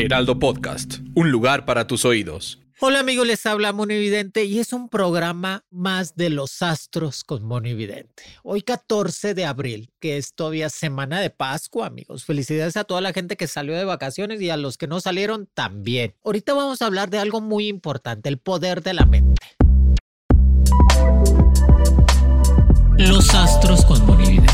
Heraldo Podcast, un lugar para tus oídos. Hola amigos, les habla Monividente y es un programa más de los astros con Monividente. Hoy 14 de abril, que es todavía semana de Pascua, amigos. Felicidades a toda la gente que salió de vacaciones y a los que no salieron también. Ahorita vamos a hablar de algo muy importante, el poder de la mente. Los astros con Monividente.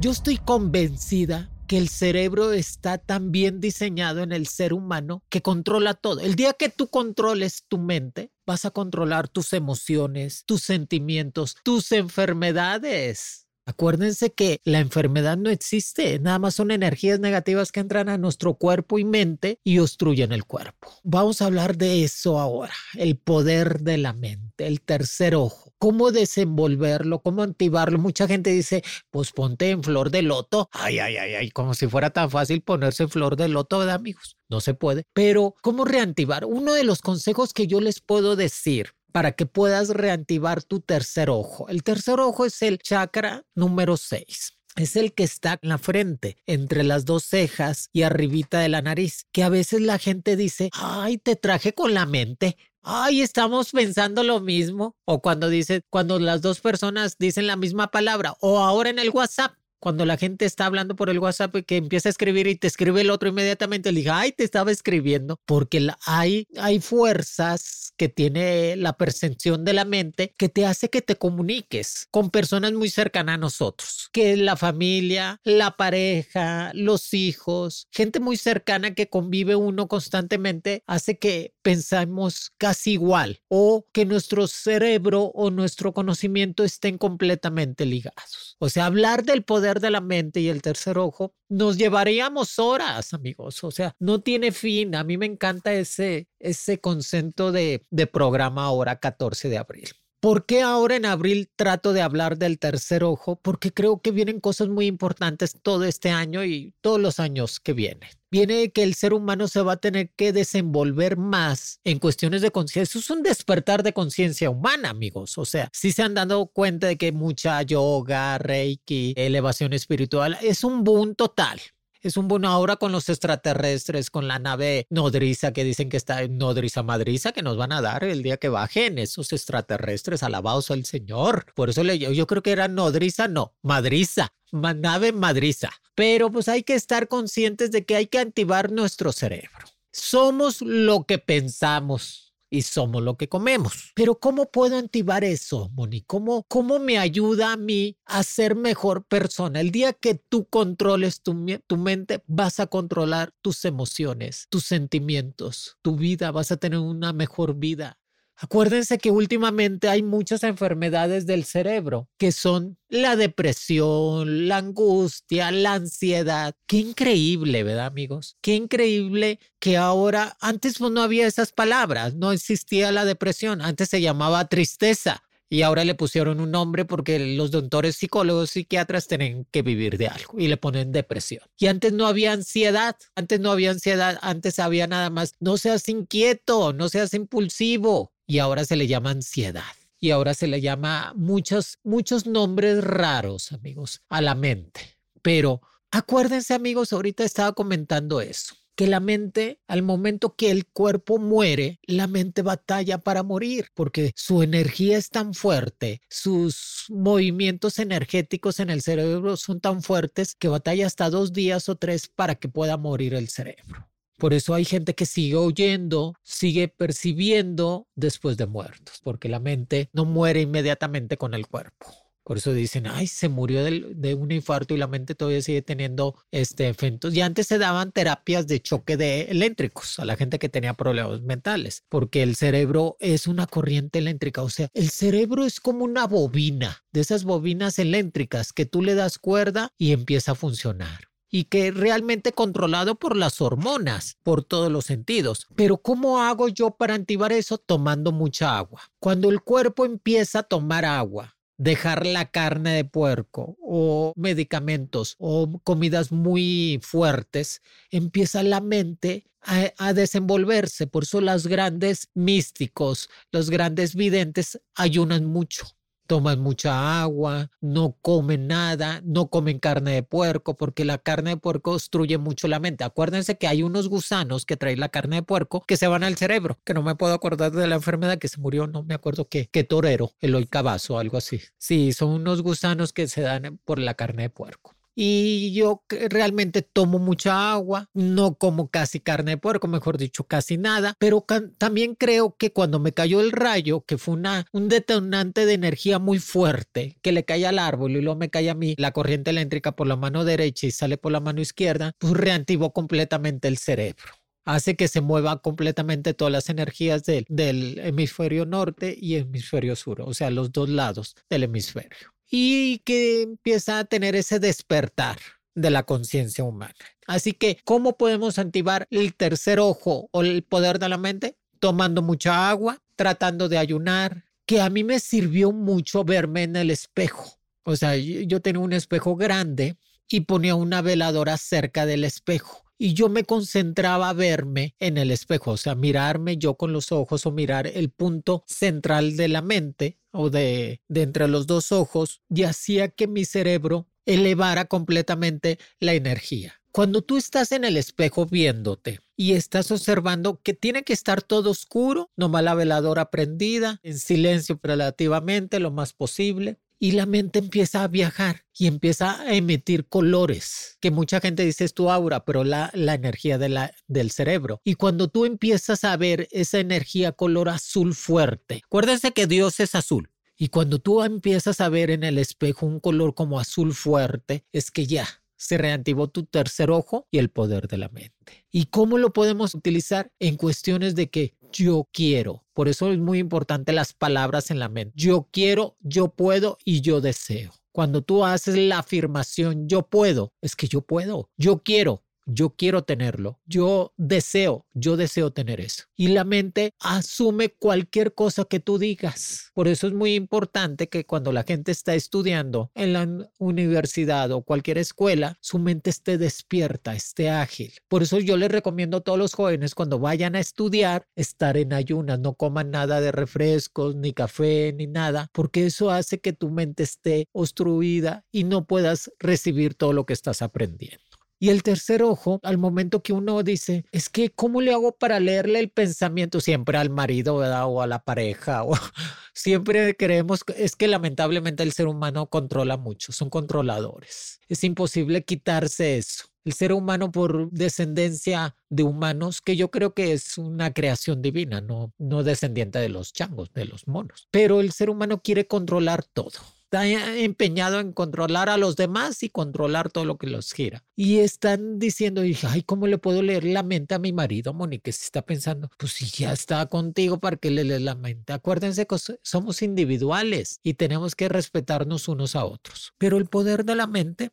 Yo estoy convencida que el cerebro está tan bien diseñado en el ser humano que controla todo. El día que tú controles tu mente, vas a controlar tus emociones, tus sentimientos, tus enfermedades. Acuérdense que la enfermedad no existe, nada más son energías negativas que entran a nuestro cuerpo y mente y obstruyen el cuerpo. Vamos a hablar de eso ahora, el poder de la mente, el tercer ojo, cómo desenvolverlo, cómo activarlo. Mucha gente dice, pues ponte en flor de loto. Ay, ay, ay, ay, como si fuera tan fácil ponerse en flor de loto, ¿verdad, amigos? No se puede. Pero, ¿cómo reactivar? Uno de los consejos que yo les puedo decir para que puedas reactivar tu tercer ojo. El tercer ojo es el chakra número 6 es el que está en la frente, entre las dos cejas y arribita de la nariz, que a veces la gente dice, ay, te traje con la mente. Ay, estamos pensando lo mismo. O cuando dice, cuando las dos personas dicen la misma palabra. O ahora en el WhatsApp, cuando la gente está hablando por el WhatsApp que empieza a escribir y te escribe el otro inmediatamente, le diga, ay, te estaba escribiendo, porque hay, hay fuerzas que tiene la percepción de la mente que te hace que te comuniques con personas muy cercanas a nosotros, que la familia, la pareja, los hijos, gente muy cercana que convive uno constantemente, hace que pensamos casi igual o que nuestro cerebro o nuestro conocimiento estén completamente ligados. O sea, hablar del poder de la mente y el tercer ojo, nos llevaríamos horas, amigos. O sea, no tiene fin. A mí me encanta ese, ese concepto de, de programa ahora 14 de abril. ¿Por qué ahora en abril trato de hablar del tercer ojo? Porque creo que vienen cosas muy importantes todo este año y todos los años que vienen. Viene que el ser humano se va a tener que desenvolver más en cuestiones de conciencia. Es un despertar de conciencia humana, amigos. O sea, si se han dado cuenta de que mucha yoga, reiki, elevación espiritual, es un boom total. Es un boom ahora con los extraterrestres, con la nave nodriza que dicen que está en nodriza madriza que nos van a dar el día que bajen esos extraterrestres. Alabados al Señor. Por eso le, yo creo que era nodriza, no, madriza, nave madriza. Pero pues hay que estar conscientes de que hay que activar nuestro cerebro. Somos lo que pensamos y somos lo que comemos. Pero ¿cómo puedo activar eso, Moni? ¿Cómo, ¿Cómo me ayuda a mí a ser mejor persona? El día que tú controles tu, tu mente, vas a controlar tus emociones, tus sentimientos, tu vida, vas a tener una mejor vida. Acuérdense que últimamente hay muchas enfermedades del cerebro que son la depresión, la angustia, la ansiedad. Qué increíble, ¿verdad, amigos? Qué increíble que ahora, antes pues, no había esas palabras, no existía la depresión, antes se llamaba tristeza. Y ahora le pusieron un nombre porque los doctores psicólogos, psiquiatras tienen que vivir de algo y le ponen depresión. Y antes no había ansiedad, antes no había ansiedad, antes había nada más, no seas inquieto, no seas impulsivo, y ahora se le llama ansiedad. Y ahora se le llama muchos, muchos nombres raros, amigos, a la mente. Pero acuérdense, amigos, ahorita estaba comentando eso que la mente, al momento que el cuerpo muere, la mente batalla para morir, porque su energía es tan fuerte, sus movimientos energéticos en el cerebro son tan fuertes que batalla hasta dos días o tres para que pueda morir el cerebro. Por eso hay gente que sigue oyendo, sigue percibiendo después de muertos, porque la mente no muere inmediatamente con el cuerpo. Por eso dicen, ay, se murió de, un infarto y la mente todavía sigue teniendo este efectos. Y antes se daban terapias de choque de eléctricos a la gente que tenía problemas mentales, porque el cerebro es una corriente eléctrica. O sea, el cerebro es como una bobina, de esas bobinas eléctricas que tú le das cuerda y empieza a funcionar y que realmente controlado por las hormonas, por todos los sentidos. Pero ¿cómo hago yo para activar eso? Tomando mucha agua. Cuando el cuerpo empieza a tomar agua, dejar la carne de puerco o medicamentos o comidas muy fuertes, empieza la mente a, desenvolverse. Por eso los grandes místicos, los grandes videntes ayunan mucho toman mucha agua, no comen nada, no comen carne de puerco, porque la carne de puerco obstruye mucho la mente. Acuérdense que hay unos gusanos que traen la carne de puerco que se van al cerebro, que no me puedo acordar de la enfermedad que se murió, no me acuerdo qué, qué torero, el Cabazo, algo así. Sí, son unos gusanos que se dan por la carne de puerco y yo realmente tomo mucha agua, no como casi carne de puerco, mejor dicho, casi nada, pero también creo que cuando me cayó el rayo, que fue un detonante de energía muy fuerte, que le cae al árbol y luego me cae a mí la corriente eléctrica por la mano derecha y sale por la mano izquierda, pues reactivó completamente el cerebro. Hace que se mueva completamente todas las energías del hemisferio norte y hemisferio sur, o sea, los dos lados del hemisferio y que empieza a tener ese despertar de la conciencia humana. Así que, ¿cómo podemos activar el tercer ojo o el poder de la mente? Tomando mucha agua, tratando de ayunar, que a mí me sirvió mucho verme en el espejo. O sea, yo tenía un espejo grande y ponía una veladora cerca del espejo y yo me concentraba a verme en el espejo, o sea, mirarme yo con los ojos o mirar el punto central de la mente o de, de entre los dos ojos y hacía que mi cerebro elevara completamente la energía. Cuando tú estás en el espejo viéndote y estás observando que tiene que estar todo oscuro, nomás la veladora prendida, en silencio relativamente, lo más posible, y la mente empieza a viajar y empieza a emitir colores, que mucha gente dice es tu aura, pero la, la energía de la, del cerebro. Y cuando tú empiezas a ver esa energía color azul fuerte, acuérdense que Dios es azul. Y cuando tú empiezas a ver en el espejo un color como azul fuerte, es que ya se reactivó tu tercer ojo y el poder de la mente. ¿Y cómo lo podemos utilizar? En cuestiones de que yo quiero. Por eso es muy importante las palabras en la mente. Yo quiero, yo puedo y yo deseo. Cuando tú haces la afirmación yo puedo, es que yo puedo, yo quiero, yo quiero tenerlo, yo deseo, yo deseo tener eso. Y la mente asume cualquier cosa que tú digas. Por eso es muy importante que cuando la gente está estudiando en la universidad o cualquier escuela, su mente esté despierta, esté ágil. Por eso yo les recomiendo a todos los jóvenes cuando vayan a estudiar, estar en ayunas, no coman nada de refrescos, ni café, ni nada, porque eso hace que tu mente esté obstruida y no puedas recibir todo lo que estás aprendiendo. Y el tercer ojo, al momento que uno dice, es que, ¿cómo le hago para leerle el pensamiento siempre al marido o a la pareja? O, siempre creemos, es que lamentablemente el ser humano controla mucho, son controladores. Es imposible quitarse eso. El ser humano por descendencia de humanos, que yo creo que es una creación divina, no, no descendiente de los changos, de los monos. Pero el ser humano quiere controlar todo está empeñado en controlar a los demás y controlar todo lo que los gira. Y están diciendo, ay, ¿cómo le puedo leer la mente a mi marido, Monique? Se está pensando, pues si ya está contigo, ¿para que le lees la mente? Acuérdense que somos individuales y tenemos que respetarnos unos a otros. Pero el poder de la mente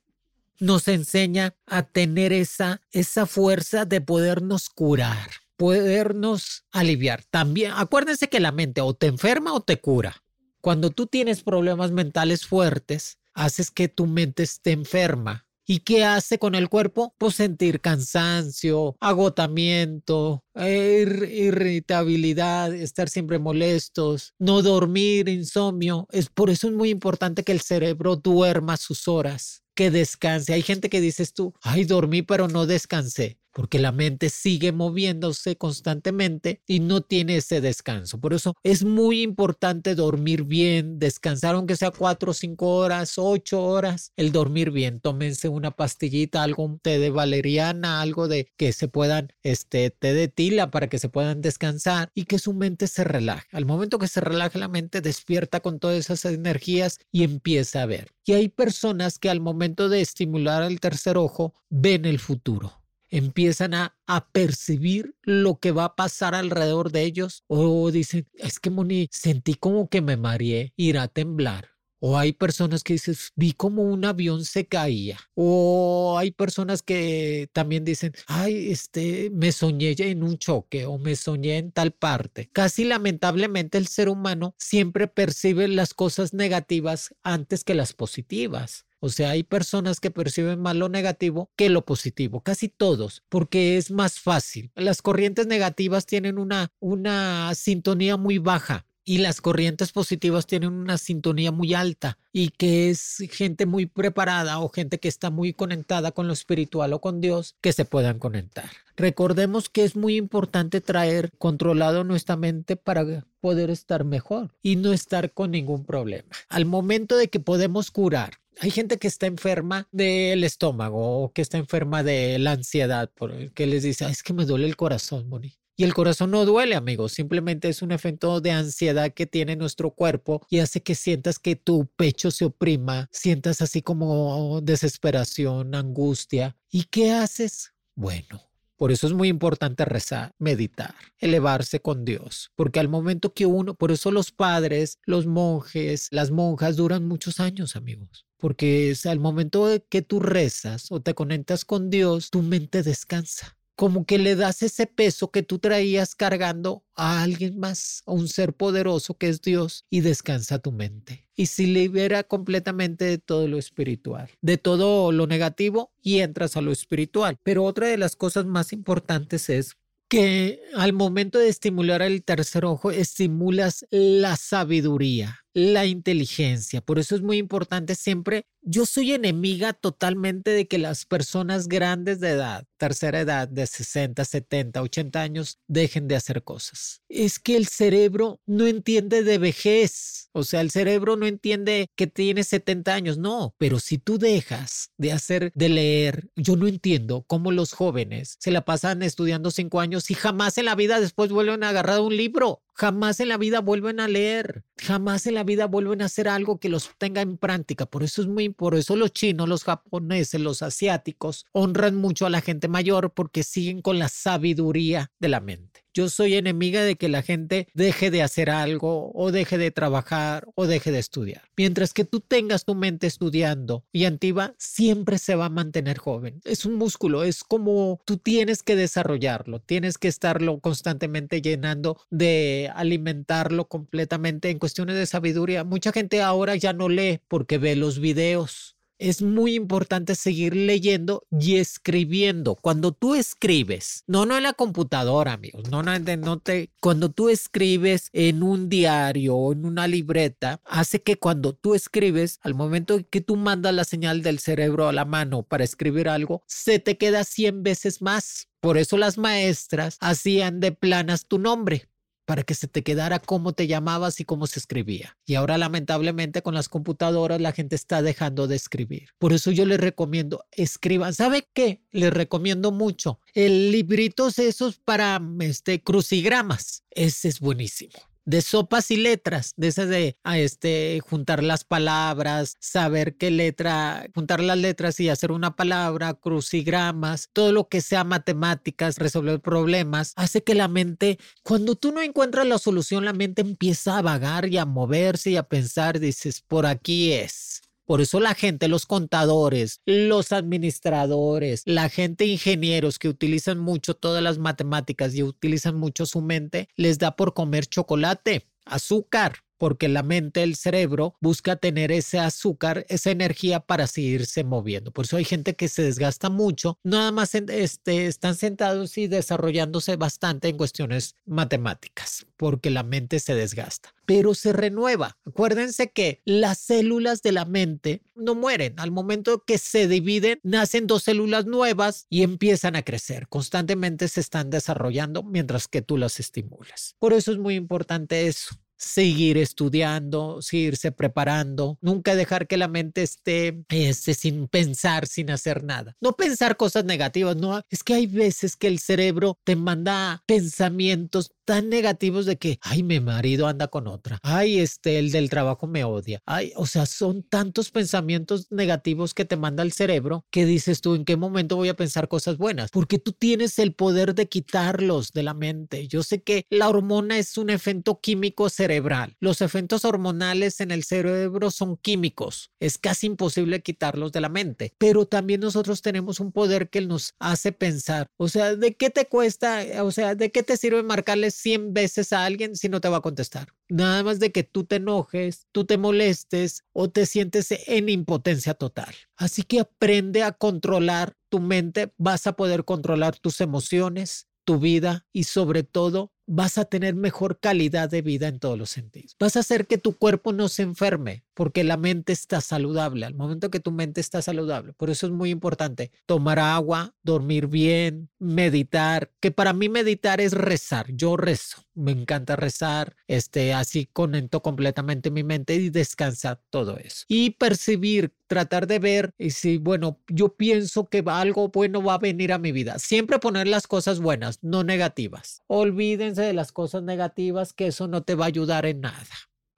nos enseña a tener esa, esa fuerza de podernos curar, podernos aliviar. También acuérdense que la mente o te enferma o te cura. Cuando tú tienes problemas mentales fuertes, haces que tu mente esté enferma. ¿Y qué hace con el cuerpo? Pues sentir cansancio, agotamiento, irritabilidad, estar siempre molestos, no dormir, insomnio. Es por eso es muy importante que el cerebro duerma sus horas, que descanse. Hay gente que dices tú, ay, dormí pero no descansé. Porque la mente sigue moviéndose constantemente y no tiene ese descanso. Por eso es muy importante dormir bien, descansar aunque sea cuatro, cinco horas, ocho horas, el dormir bien. Tómense una pastillita, algo un té de valeriana, algo de que se puedan, este té de tila para que se puedan descansar y que su mente se relaje. Al momento que se relaje la mente, despierta con todas esas energías y empieza a ver. Y hay personas que al momento de estimular el tercer ojo ven el futuro empiezan a, a, percibir lo que va a pasar alrededor de ellos o dicen, es que Moni, sentí como que me mareé, irá a temblar. O hay personas que dicen, vi como un avión se caía. O hay personas que también dicen, ay, este, me soñé en un choque o me soñé en tal parte. Casi lamentablemente el ser humano siempre percibe las cosas negativas antes que las positivas. O sea, hay personas que perciben más lo negativo que lo positivo, casi todos, porque es más fácil. Las corrientes negativas tienen una, una sintonía muy baja y las corrientes positivas tienen una sintonía muy alta y que es gente muy preparada o gente que está muy conectada con lo espiritual o con Dios que se puedan conectar. Recordemos que es muy importante traer controlado nuestra mente para poder estar mejor y no estar con ningún problema. Al momento de que podemos curar hay gente que está enferma del estómago o que está enferma de la ansiedad, porque les dice, es que me duele el corazón, Moni. Y el corazón no duele, amigos, simplemente es un efecto de ansiedad que tiene nuestro cuerpo y hace que sientas que tu pecho se oprima, sientas así como desesperación, angustia. ¿Y qué haces? Bueno, por eso es muy importante rezar, meditar, elevarse con Dios, porque al momento que uno, por eso los padres, los monjes, las monjas duran muchos años, amigos, porque es al momento que tú rezas o te conectas con Dios, tu mente descansa como que le das ese peso que tú traías cargando a alguien más, a un ser poderoso que es Dios, y descansa tu mente. Y se libera completamente de todo lo espiritual, de todo lo negativo y entras a lo espiritual. Pero otra de las cosas más importantes es que al momento de estimular el tercer ojo, estimulas la sabiduría, la inteligencia. Por eso es muy importante siempre yo soy enemiga totalmente de que las personas grandes de edad, tercera edad, de 60, 70, 80 años, dejen de hacer cosas. Es que el cerebro no entiende de vejez. O sea, el cerebro no entiende que tienes 70 años. No, pero si tú dejas de hacer, de leer, yo no entiendo cómo los jóvenes se la pasan estudiando cinco años y jamás en la vida después vuelven a agarrar un libro. Jamás en la vida vuelven a leer, jamás en la vida vuelven a hacer algo que los tenga en práctica. Por eso es muy, por eso los chinos, los japoneses, los asiáticos honran mucho a la gente mayor porque siguen con la sabiduría de la mente. Yo soy enemiga de que la gente deje de hacer algo o deje de trabajar o deje de estudiar. Mientras que tú tengas tu mente estudiando y antigua, siempre se va a mantener joven. Es un músculo, es como tú tienes que desarrollarlo, tienes que estarlo constantemente llenando de alimentarlo completamente en cuestiones de sabiduría. Mucha gente ahora ya no lee porque ve los videos es muy importante seguir leyendo y escribiendo. Cuando tú escribes, no, no en la computadora, amigos, no, no, no te, cuando tú escribes en un diario o en una libreta, hace que cuando tú escribes, al momento que tú mandas la señal del cerebro a la mano para escribir algo, se te queda 100 veces más. Por eso las maestras hacían de planas tu nombre para que se te quedara cómo te llamabas y cómo se escribía. Y ahora lamentablemente con las computadoras la gente está dejando de escribir. Por eso yo les recomiendo, escriban. ¿Sabe qué? Les recomiendo mucho. El librito esos para este, crucigramas. Ese es buenísimo de sopas y letras, de esas de a este, juntar las palabras, saber qué letra, juntar las letras y hacer una palabra, crucigramas, todo lo que sea matemáticas, resolver problemas, hace que la mente, cuando tú no encuentras la solución, la mente empieza a vagar y a moverse y a pensar, dices, por aquí es. Por eso la gente, los contadores, los administradores, la gente ingenieros que utilizan mucho todas las matemáticas y utilizan mucho su mente, les da por comer chocolate, azúcar, porque la mente, el cerebro, busca tener ese azúcar, esa energía para seguirse moviendo. Por eso hay gente que se desgasta mucho, nada más este, están sentados y desarrollándose bastante en cuestiones matemáticas, porque la mente se desgasta pero se renueva. Acuérdense que las células de la mente no mueren. Al momento que se dividen, nacen dos células nuevas y empiezan a crecer. Constantemente se están desarrollando mientras que tú las estimulas. Por eso es muy importante eso seguir estudiando, seguirse preparando, nunca dejar que la mente esté, esté sin pensar, sin hacer nada. No pensar cosas negativas, no, es que hay veces que el cerebro te manda pensamientos tan negativos de que, ay, mi marido anda con otra, ay, este, el del trabajo me odia, ay, o sea, son tantos pensamientos negativos que te manda el cerebro que dices tú, ¿en qué momento voy a pensar cosas buenas? Porque tú tienes el poder de quitarlos de la mente. Yo sé que la hormona es un efecto químico cerebral. Los efectos hormonales en el cerebro son químicos. Es casi imposible quitarlos de la mente. Pero también nosotros tenemos un poder que nos hace pensar. O sea, ¿de qué te cuesta? O sea, ¿de qué te sirve marcarles 100 veces a alguien si no te va a contestar? Nada más de que tú te enojes, tú te molestes o te sientes en impotencia total. Así que aprende a controlar tu mente, vas a poder controlar tus emociones, tu vida y sobre todo vas a tener mejor calidad de vida en todos los sentidos. Vas a hacer que tu cuerpo no se enferme porque la mente está saludable. Al momento que tu mente está saludable. Por eso es muy importante tomar agua, dormir bien, meditar, que para mí meditar es rezar. Yo rezo. Me encanta rezar, este, así conecto completamente mi mente y descansa todo eso. Y percibir, tratar de ver y si, bueno, yo pienso que algo bueno va a venir a mi vida. Siempre poner las cosas buenas, no negativas. De las cosas negativas, que eso no te va a ayudar en nada.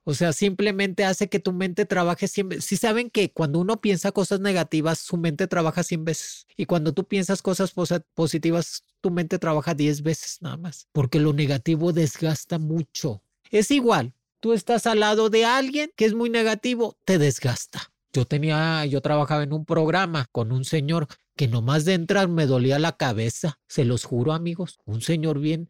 O sea, simplemente hace que tu mente trabaje siempre. Si saben que cuando uno piensa cosas negativas, su mente trabaja 100 veces. Y cuando tú piensas cosas positivas, tu mente trabaja 10 veces nada más. Porque lo negativo desgasta mucho. Es igual, tú estás al lado de alguien que es muy negativo, te desgasta. Yo tenía, yo trabajaba en un programa con un señor que nomás de entrar me dolía la cabeza. Se los juro, amigos. Un señor bien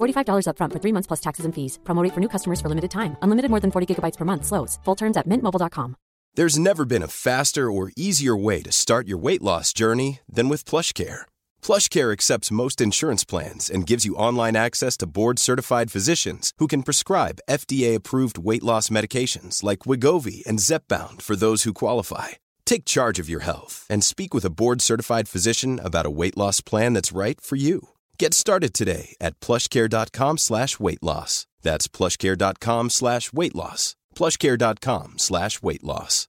$45 upfront for three months plus taxes and fees. Promote for new customers for limited time. Unlimited more than 40 gigabytes per month. Slows. Full terms at mintmobile.com. There's never been a faster or easier way to start your weight loss journey than with PlushCare. PlushCare accepts most insurance plans and gives you online access to board-certified physicians who can prescribe FDA-approved weight loss medications like Wigovi and Zepbound for those who qualify. Take charge of your health and speak with a board-certified physician about a weight loss plan that's right for you. Get started today at plushcare.com slash weight loss. That's plushcare.com slash weight loss. plushcare.com slash weight loss.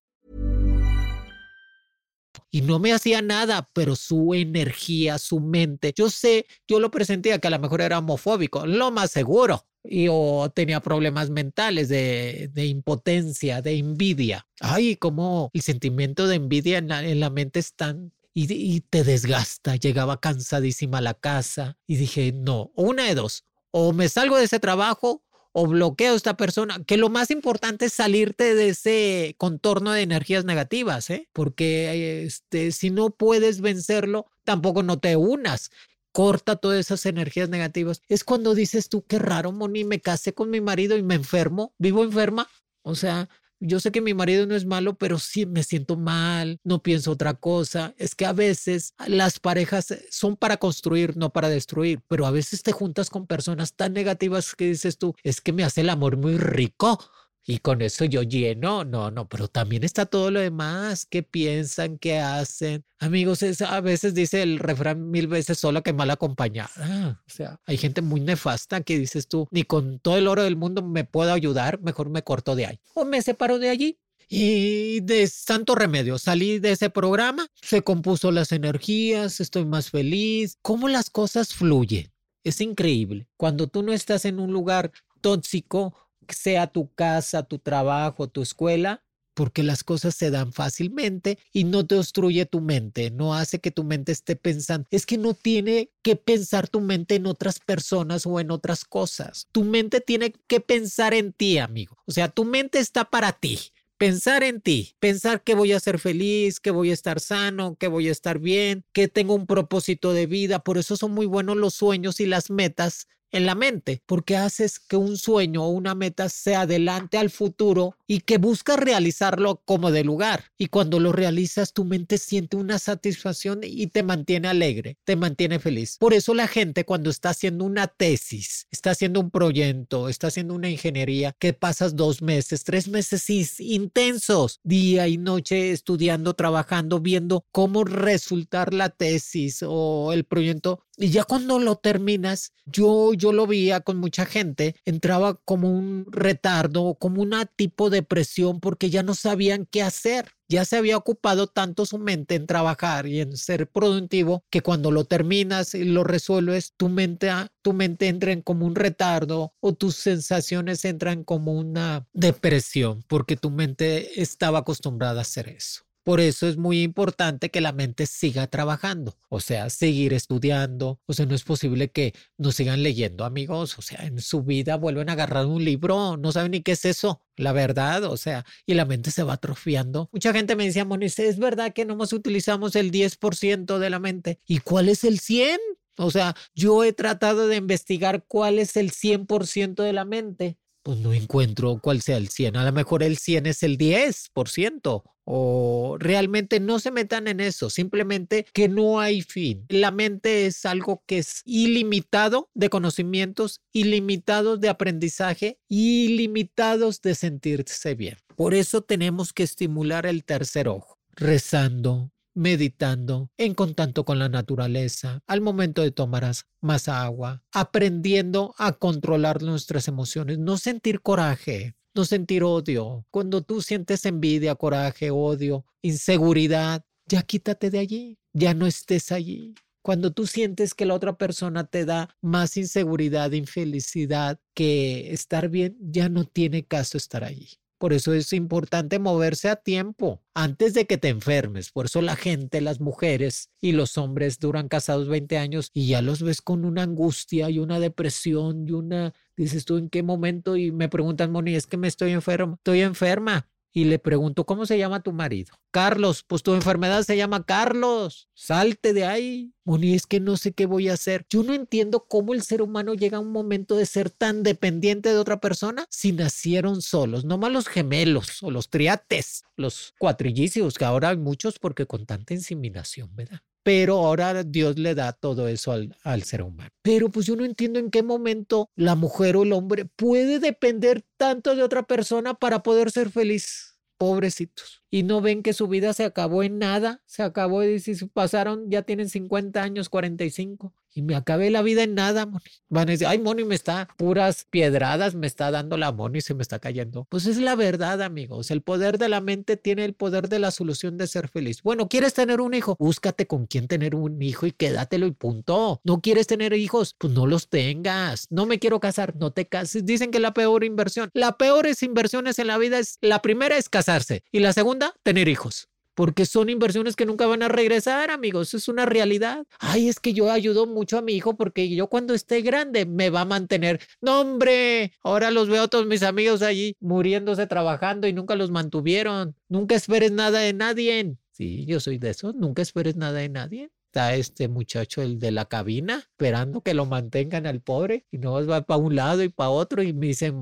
Y no me hacía nada, pero su energía, su mente, yo sé, yo lo presentía que a lo mejor era homofóbico, lo más seguro. Y o tenía problemas mentales de, de impotencia, de envidia. Ay, como el sentimiento de envidia en la, en la mente es tan y, te desgasta. Llegaba cansadísima a la casa y dije, no, una de dos, o me salgo de ese trabajo o bloqueo a esta persona, que lo más importante es salirte de ese contorno de energías negativas, ¿eh? porque este, si no puedes vencerlo, tampoco no te unas. Corta todas esas energías negativas. Es cuando dices tú, qué raro, Moni, me casé con mi marido y me enfermo, vivo enferma. O sea, yo sé que mi marido no es malo, pero sí me siento mal, no pienso otra cosa. Es que a veces las parejas son para construir, no para destruir, pero a veces te juntas con personas tan negativas que dices tú, es que me hace el amor muy rico y con eso yo lleno, no, no, pero también está todo lo demás, qué piensan, qué hacen. Amigos, a veces dice el refrán mil veces sola que mal acompañada. O sea, hay gente muy nefasta que dices tú, ni con todo el oro del mundo me puedo ayudar, mejor me corto de ahí. O me separo de allí. Y de santo remedio, salí de ese programa, se compuso las energías, estoy más feliz. ¿Cómo las cosas fluyen? Es increíble. Cuando tú no estás en un lugar tóxico sea tu casa, tu trabajo, tu escuela, porque las cosas se dan fácilmente y no te obstruye tu mente, no hace que tu mente esté pensando. Es que no tiene que pensar tu mente en otras personas o en otras cosas. Tu mente tiene que pensar en ti, amigo. O sea, tu mente está para ti. Pensar en ti, pensar que voy a ser feliz, que voy a estar sano, que voy a estar bien, que tengo un propósito de vida. Por eso son muy buenos los sueños y las metas en la mente, porque haces que un sueño o una meta se adelante al futuro y que buscas realizarlo como de lugar. Y cuando lo realizas, tu mente siente una satisfacción y te mantiene alegre, te mantiene feliz. Por eso la gente cuando está haciendo una tesis, está haciendo un proyecto, está haciendo una ingeniería, que pasas dos meses, tres meses intensos, día y noche estudiando, trabajando, viendo cómo resultar la tesis o el proyecto, y ya cuando lo terminas, yo, yo lo veía con mucha gente, entraba como un retardo, como un tipo de depresión porque ya no sabían qué hacer. Ya se había ocupado tanto su mente en trabajar y en ser productivo que cuando lo terminas y lo resuelves, tu mente, tu mente entra en como un retardo o tus sensaciones entran como una depresión porque tu mente estaba acostumbrada a hacer eso. Por eso es muy importante que la mente siga trabajando, o sea, seguir estudiando. O sea, no es posible que no sigan leyendo, amigos. O sea, en su vida vuelven a agarrar un libro, no saben ni qué es eso, la verdad. O sea, y la mente se va atrofiando. Mucha gente me decía, Moniz, es verdad que no más utilizamos el 10% de la mente. ¿Y cuál es el 100%? O sea, yo he tratado de investigar cuál es el 100% de la mente pues no encuentro cuál sea el 100. A lo mejor el 100 es el 10% o realmente no se metan en eso, simplemente que no hay fin. La mente es algo que es ilimitado de conocimientos, ilimitado de aprendizaje, ilimitados de sentirse bien. Por eso tenemos que estimular el tercer ojo, rezando, meditando, en contacto con la naturaleza, al momento de tomar más agua, aprendiendo a controlar nuestras emociones, no sentir coraje, no sentir odio. Cuando tú sientes envidia, coraje, odio, inseguridad, ya quítate de allí, ya no estés allí. Cuando tú sientes que la otra persona te da más inseguridad, infelicidad que estar bien, ya no tiene caso estar allí. Por eso es importante moverse a tiempo, antes de que te enfermes. Por eso la gente, las mujeres y los hombres duran casados 20 años y ya los ves con una angustia y una depresión y una... Dices tú, ¿en qué momento? Y me preguntan, Moni, es que me estoy enferma. Estoy enferma y le pregunto, ¿cómo se llama tu marido? Carlos, pues tu enfermedad se llama Carlos. Salte de ahí. Moni, es que no sé qué voy a hacer. Yo no entiendo cómo el ser humano llega a un momento de ser tan dependiente de otra persona si nacieron solos. No más los gemelos o los triates, los cuatrillicios, que ahora hay muchos porque con tanta inseminación, ¿verdad? Pero ahora Dios le da todo eso al, al, ser humano. Pero pues yo no entiendo en qué momento la mujer o el hombre puede depender tanto de otra persona para poder ser feliz. Pobrecitos. Y no ven que su vida se acabó en nada, se acabó y si pasaron, ya tienen 50 años, 45 y me acabé la vida en nada, Moni. Van a decir, ay, Moni, me está puras piedradas, me está dando la Moni, se me está cayendo. Pues es la verdad, amigos. El poder de la mente tiene el poder de la solución de ser feliz. Bueno, ¿quieres tener un hijo? Búscate con quién tener un hijo y quédatelo y punto. ¿No quieres tener hijos? Pues no los tengas. No me quiero casar, no te cases. Dicen que la peor inversión, la peores inversiones en la vida es, la primera es casarse y la segunda, tener hijos porque son inversiones que nunca van a regresar, amigos. Es una realidad. Ay, es que yo ayudo mucho a mi hijo porque yo cuando esté grande me va a mantener. No, hombre, ahora los veo a todos mis amigos allí muriéndose trabajando y nunca los mantuvieron. Nunca esperes nada de nadie. Sí, yo soy de esos. Nunca esperes nada de nadie está este muchacho, el de la cabina, esperando que lo mantengan al pobre y no va para un lado y para otro y me dice,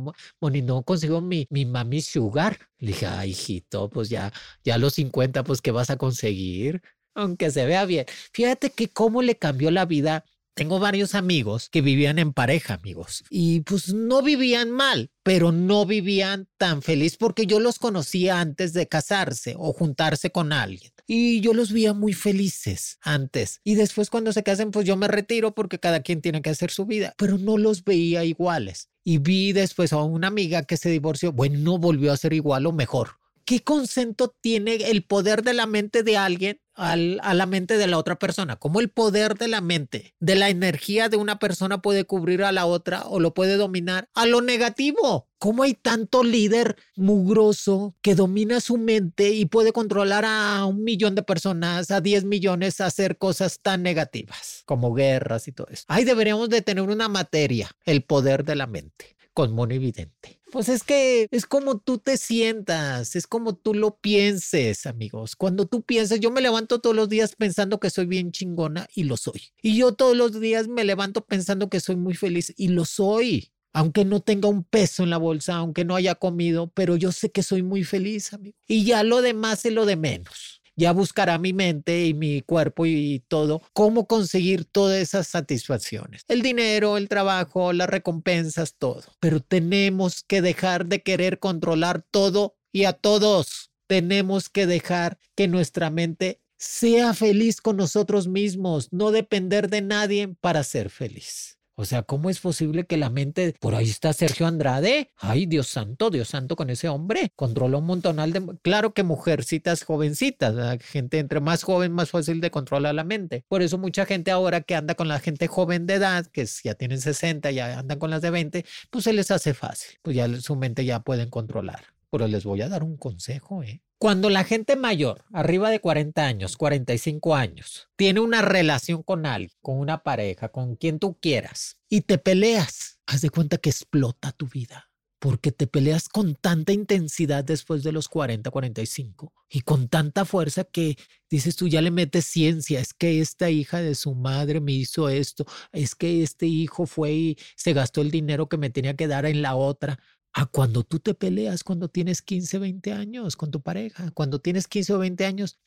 Moni, no consigo mi, mi mami sugar. Le dije, ay, hijito, pues ya, ya a los 50, pues, ¿qué vas a conseguir? Aunque se vea bien. Fíjate que cómo le cambió la vida tengo varios amigos que vivían en pareja, amigos, y pues no vivían mal, pero no vivían tan feliz porque yo los conocía antes de casarse o juntarse con alguien. Y yo los veía muy felices antes. Y después cuando se casen, pues yo me retiro porque cada quien tiene que hacer su vida. Pero no los veía iguales. Y vi después a una amiga que se divorció. Bueno, no volvió a ser igual o mejor. ¿Qué consento tiene el poder de la mente de alguien a la mente de la otra persona, cómo el poder de la mente, de la energía de una persona puede cubrir a la otra o lo puede dominar a lo negativo. ¿Cómo hay tanto líder mugroso que domina su mente y puede controlar a un millón de personas, a 10 millones, a hacer cosas tan negativas como guerras y todo eso? Ahí deberíamos de tener una materia, el poder de la mente, con mono evidente. Pues es que es como tú te sientas, es como tú lo pienses, amigos. Cuando tú piensas, yo me levanto todos los días pensando que soy bien chingona y lo soy. Y yo todos los días me levanto pensando que soy muy feliz y lo soy. Aunque no tenga un peso en la bolsa, aunque no haya comido, pero yo sé que soy muy feliz, amigo. Y ya lo demás es lo de menos ya buscará mi mente y mi cuerpo y todo cómo conseguir todas esas satisfacciones. El dinero, el trabajo, las recompensas, todo. Pero tenemos que dejar de querer controlar todo y a todos. Tenemos que dejar que nuestra mente sea feliz con nosotros mismos, no depender de nadie para ser feliz. O sea, ¿cómo es posible que la mente, por ahí está Sergio Andrade? Ay, Dios santo, Dios santo con ese hombre. Controla un montonal de... Claro que mujercitas jovencitas, gente entre más joven, más fácil de controlar la mente. Por eso mucha gente ahora que anda con la gente joven de edad, que ya tienen 60, ya andan con las de 20, pues se les hace fácil. Pues ya su mente ya pueden controlar. Pero les voy a dar un consejo, ¿eh? Cuando la gente mayor, arriba de 40 años, 45 años, tiene una relación con alguien, con una pareja, con quien tú quieras, y te peleas, haz de cuenta que explota tu vida. Porque te peleas con tanta intensidad después de los 40, 45 y con tanta fuerza que dices tú ya le metes ciencia. Es que esta hija de su madre me hizo esto. Es que este hijo fue y se gastó el dinero que me tenía que dar en la otra a cuando tú te peleas cuando tienes 15, 20 años con tu pareja. Cuando tienes 15 o 20 años,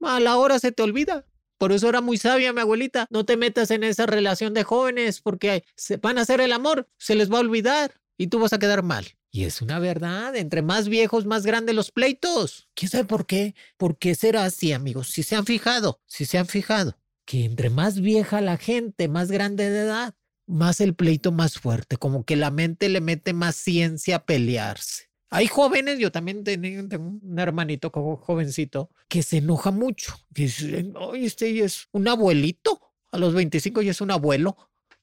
a la hora se te olvida. Por eso era muy sabia mi abuelita. No te metas en esa relación de jóvenes porque se van a hacer el amor, se les va a olvidar y tú vas a quedar mal. Y es una verdad, entre más viejos, más grandes los pleitos. ¿Quién sabe por qué? ¿Por qué será así, amigos? Si se han fijado, si se han fijado, que entre más vieja la gente, más grande de edad, más el pleito más fuerte, como que la mente le mete más ciencia a pelearse. Hay jóvenes, yo también tengo, un hermanito jovencito que se enoja mucho. Dice, oye, este es un abuelito. A los 25 ya es un abuelo.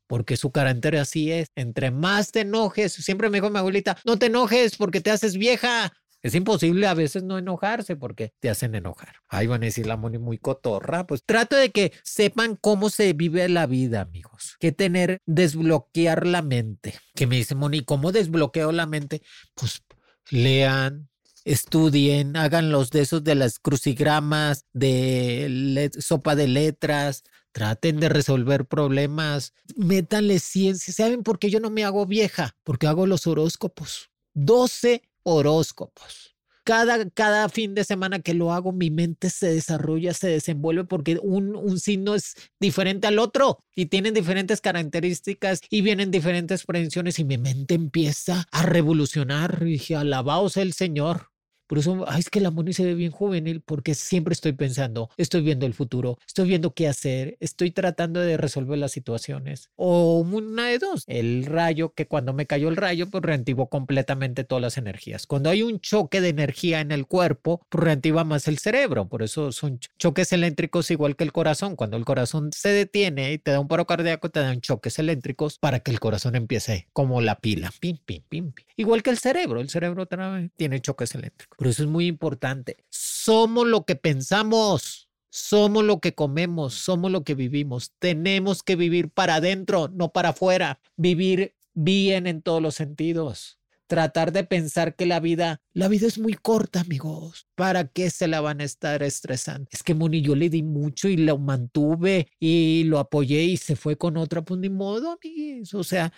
Porque su carácter así es. Entre más te enojes, siempre me dijo mi abuelita, no te enojes porque te haces vieja. Es imposible a veces no enojarse porque te hacen enojar. Ahí van a decir la Moni muy cotorra. Pues trato de que sepan cómo se vive la vida, amigos. Que tener, desbloquear la mente. Que me dice Moni, ¿cómo desbloqueo la mente? Pues lean, estudien, hagan los de esos de las crucigramas, de sopa de letras, traten de resolver problemas, métanle ciencia. ¿Saben por qué yo no me hago vieja? Porque hago los horóscopos. 12 horóscopos. Cada, cada fin de semana que lo hago, mi mente se desarrolla, se desenvuelve porque un, un signo es diferente al otro y tienen diferentes características y vienen diferentes predicciones y mi mente empieza a revolucionar. Y dije, alabaos el Señor. Por eso, es que la Moni se ve bien juvenil porque siempre estoy pensando, estoy viendo el futuro, estoy viendo qué hacer, estoy tratando de resolver las situaciones. O una de dos, el rayo, que cuando me cayó el rayo, pues reactivó completamente todas las energías. Cuando hay un choque de energía en el cuerpo, pues reactiva más el cerebro. Por eso son choques eléctricos igual que el corazón. Cuando el corazón se detiene y te da un paro cardíaco, te dan choques eléctricos para que el corazón empiece como la pila. Pim, pim, pim, pim. Igual que el cerebro. El cerebro tiene choques eléctricos. Por eso es muy importante. Somos lo que pensamos. Somos lo que comemos, somos lo que vivimos. Tenemos que vivir para adentro, no para afuera. Vivir bien en todos los sentidos. Tratar de pensar que la vida, la vida es muy corta, amigos. ¿Para qué se la van a estar estresando? Es que Moni, yo le di mucho y lo mantuve y lo apoyé y se fue con otra, pues ni modo, amigos. O sea,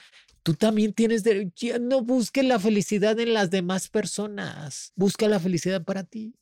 Tú también tienes derecho. No busques la felicidad en las demás personas. Busca la felicidad para ti.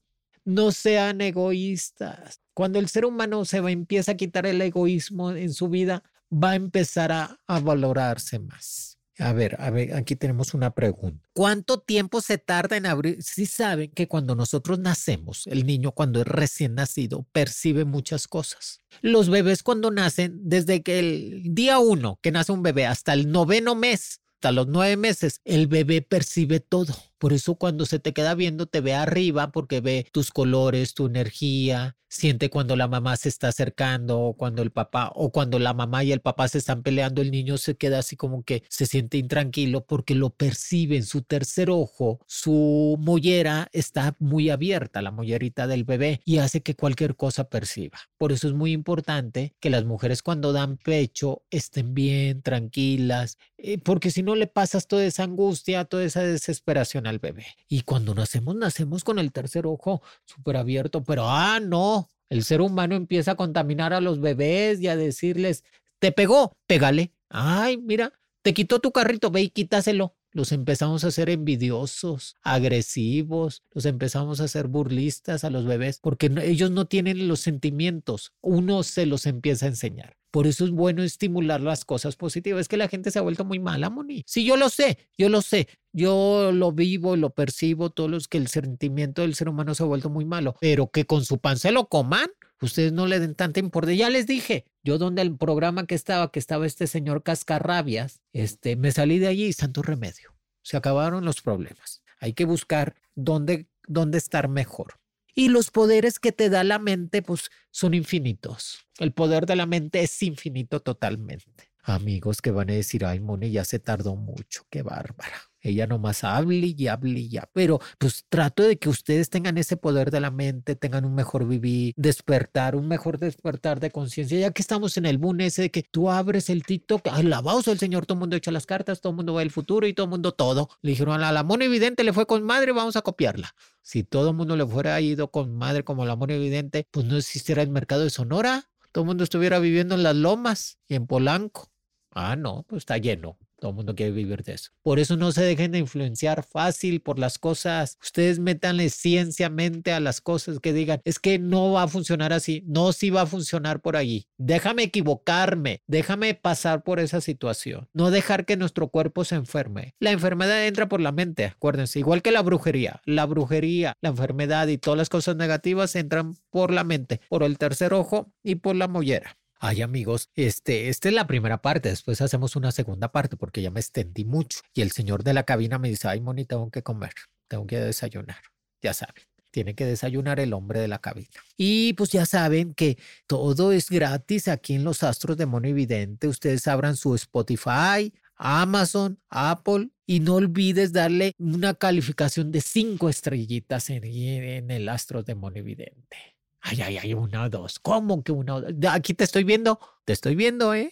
No sean egoístas. Cuando el ser humano se va, empieza a quitar el egoísmo en su vida, va a empezar a, a valorarse más. A ver, aquí tenemos una pregunta. ¿Cuánto tiempo se tarda en abrir? Si saben que cuando nosotros nacemos, el niño cuando es recién nacido percibe muchas cosas. Los bebés cuando nacen, desde que el día uno que nace un bebé hasta el noveno mes, hasta los nueve meses, el bebé percibe todo Por eso cuando se te queda viendo, te ve arriba porque ve tus colores, tu energía, siente cuando la mamá se está acercando o cuando el papá o cuando la mamá y el papá se están peleando, el niño se queda así como que se siente intranquilo porque lo percibe en su tercer ojo, su mollera está muy abierta, la mollerita del bebé, y hace que cualquier cosa perciba. Por eso es muy importante que las mujeres cuando dan pecho estén bien, tranquilas, eh, porque si no le pasas toda esa angustia, toda esa desesperación al bebé. Y cuando nacemos, nacemos con el tercer ojo súper abierto, pero ah, no, el ser humano empieza a contaminar a los bebés y a decirles, te pegó, pégale. Ay, mira, te quitó tu carrito, ve y quítaselo. Los empezamos a hacer envidiosos, agresivos, los empezamos a hacer burlistas a los bebés porque ellos no tienen los sentimientos. Uno se los empieza a enseñar. Por eso es bueno estimular las cosas positivas. Es que la gente se ha vuelto muy mala, Moni. Sí, yo lo sé, yo lo sé. Yo lo vivo, lo percibo, todos los que el sentimiento del ser humano se ha vuelto muy malo. Pero que con su pan se lo coman, ustedes no le den tanta importancia. Ya les dije, yo donde el programa que estaba, que estaba este señor Cascarrabias, este, me salí de allí y santo remedio. Se acabaron los problemas. Hay que buscar dónde, dónde estar mejor. Y los poderes que te da la mente, pues son infinitos. El poder de la mente es infinito totalmente. Amigos que van a decir, ay, Moni, ya se tardó mucho, qué bárbara. Ella nomás hable y hable y ya. Pero pues trato de que ustedes tengan ese poder de la mente, tengan un mejor vivir, despertar, un mejor despertar de conciencia. Ya que estamos en el boom ese de que tú abres el TikTok, alabados el Señor, todo el mundo echa las cartas, todo el mundo va al futuro y todo el mundo todo. Le dijeron a la, la evidente le fue con madre, vamos a copiarla. Si todo el mundo le fuera ido con madre como la mona evidente, pues no existiera el mercado de Sonora. Todo el mundo estuviera viviendo en las lomas y en Polanco. Ah, no, pues está lleno. Todo el mundo quiere vivir de eso. Por eso no se dejen de influenciar fácil por las cosas. Ustedes métanle ciencia, mente a las cosas que digan, es que no va a funcionar así. No, sí va a funcionar por allí. Déjame equivocarme. Déjame pasar por esa situación. No dejar que nuestro cuerpo se enferme. La enfermedad entra por la mente, acuérdense. Igual que la brujería. La brujería, la enfermedad y todas las cosas negativas entran por la mente, por el tercer ojo y por la mollera. Ay amigos, este, esta es la primera parte, después hacemos una segunda parte porque ya me extendí mucho. Y el señor de la cabina me dice, ay Moni, tengo que comer, tengo que desayunar. Ya saben, tiene que desayunar el hombre de la cabina. Y pues ya saben que todo es gratis aquí en los Astros de Mono Evidente. Ustedes abran su Spotify, Amazon, Apple y no olvides darle una calificación de cinco estrellitas en, en el Astros de Mono Evidente. Ay, ay, ay, una dos. ¿Cómo que una dos? Aquí te estoy viendo, te estoy viendo, ¿eh?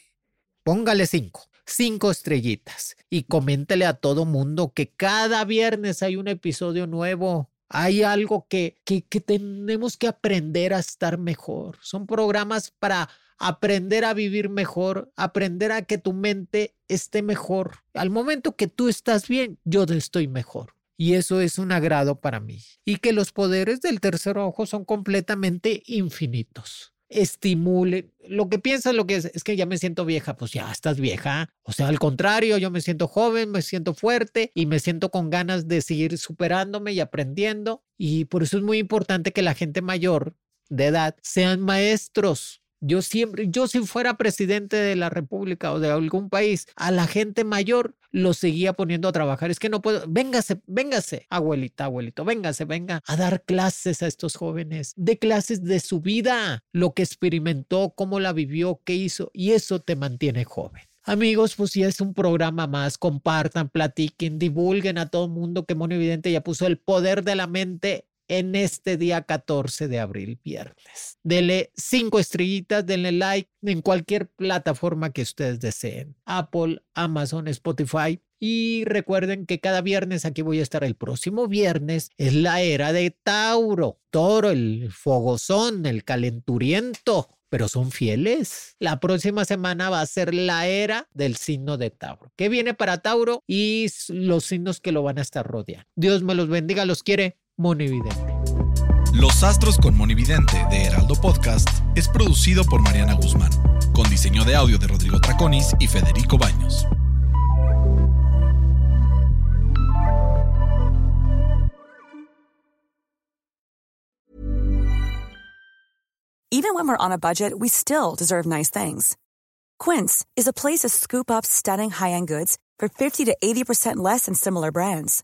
Póngale cinco, cinco estrellitas y coméntele a todo mundo que cada viernes hay un episodio nuevo. Hay algo que, que tenemos que aprender a estar mejor. Son programas para aprender a vivir mejor, aprender a que tu mente esté mejor. Al momento que tú estás bien, yo estoy mejor. Y eso es un agrado para mí. Y que los poderes del tercer ojo son completamente infinitos. Estimule. Lo que piensas, lo que es, es que ya me siento vieja, pues ya estás vieja. O sea, al contrario, yo me siento joven, me siento fuerte y me siento con ganas de seguir superándome y aprendiendo. Y por eso es muy importante que la gente mayor de edad sean maestros yo siempre, yo si fuera presidente de la República o de algún país, a la gente mayor lo seguía poniendo a trabajar. Es que no puedo, véngase, véngase, abuelita, abuelito, véngase, venga a dar clases a estos jóvenes, de clases de su vida, lo que experimentó, cómo la vivió, qué hizo, y eso te mantiene joven. Amigos, pues si es un programa más, compartan, platiquen, divulguen a todo mundo que Mono Evidente ya puso el poder de la mente en este día 14 de abril, viernes. Denle cinco estrellitas, denle like en cualquier plataforma que ustedes deseen. Apple, Amazon, Spotify. Y recuerden que cada viernes aquí voy a estar el próximo viernes. Es la era de Tauro. Toro, el fogozón, el calenturiento pero son fieles. La próxima semana va a ser la era del signo de Tauro. ¿Qué viene para Tauro? Y los signos que lo van a estar rodeando. Dios me los bendiga, los quiere. Monividente. Los Astros con Monividente de Heraldo Podcast es producido por Mariana Guzmán, con diseño de audio de Rodrigo Traconis y Federico Baños. Even when we're on a budget, we still deserve nice things. Quince is a place to scoop up stunning high-end goods for 50 to 80% less than similar brands.